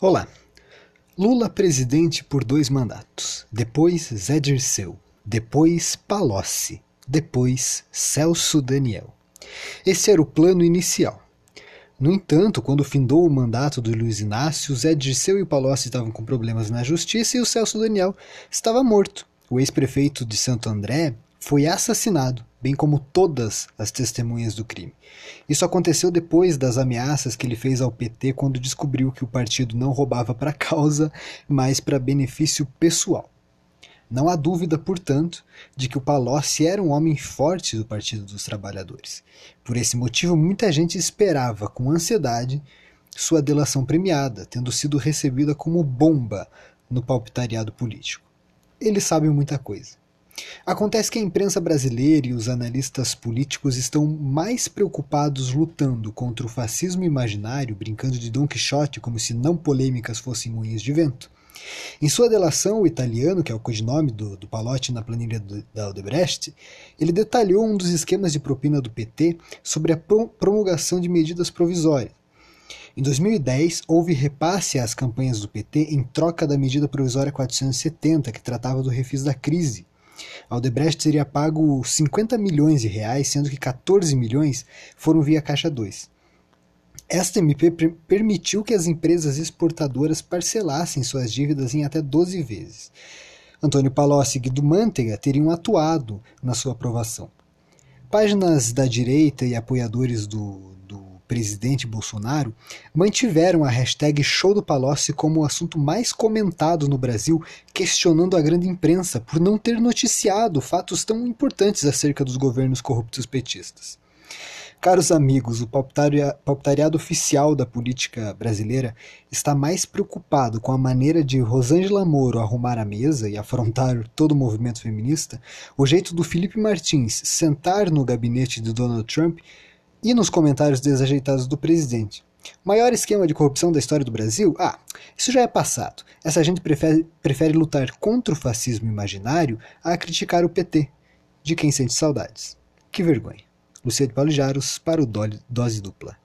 Olá. Lula presidente por dois mandatos. Depois Zé Dirceu. Depois Palocci. Depois Celso Daniel. Esse era o plano inicial. No entanto, quando findou o mandato do Luiz Inácio, Zé Dirceu e Palocci estavam com problemas na justiça e o Celso Daniel estava morto. O ex-prefeito de Santo André foi assassinado, bem como todas as testemunhas do crime. Isso aconteceu depois das ameaças que ele fez ao PT quando descobriu que o partido não roubava para causa, mas para benefício pessoal. Não há dúvida, portanto, de que o Palocci era um homem forte do Partido dos Trabalhadores. Por esse motivo, muita gente esperava com ansiedade sua delação premiada, tendo sido recebida como bomba no palpitariado político. Eles sabem muita coisa. Acontece que a imprensa brasileira e os analistas políticos estão mais preocupados lutando contra o fascismo imaginário, brincando de Dom Quixote como se não polêmicas fossem moinhos de vento. Em sua delação, o italiano, que é o codinome do, do Palotti na planilha do, da Odebrecht, ele detalhou um dos esquemas de propina do PT sobre a promulgação de medidas provisórias. Em 2010, houve repasse às campanhas do PT em troca da medida provisória 470, que tratava do refis da crise, a Odebrecht teria pago 50 milhões de reais, sendo que 14 milhões foram via Caixa 2. Esta MP permitiu que as empresas exportadoras parcelassem suas dívidas em até 12 vezes. Antônio Palocci e Guido Mantega teriam atuado na sua aprovação. Páginas da direita e apoiadores do, presidente Bolsonaro mantiveram a hashtag Show do Palocci como o assunto mais comentado no Brasil, questionando a grande imprensa por não ter noticiado fatos tão importantes acerca dos governos corruptos petistas. Caros amigos, o palpitariado oficial da política brasileira está mais preocupado com a maneira de Rosângela Moro arrumar a mesa e afrontar todo o movimento feminista, o jeito do Felipe Martins sentar no gabinete de Donald Trump e nos comentários desajeitados do presidente. Maior esquema de corrupção da história do Brasil? Ah, isso já é passado. Essa gente prefere, prefere lutar contra o fascismo imaginário a criticar o PT, de quem sente saudades. Que vergonha. Luciano Paulo Jaros para o Dose Dupla.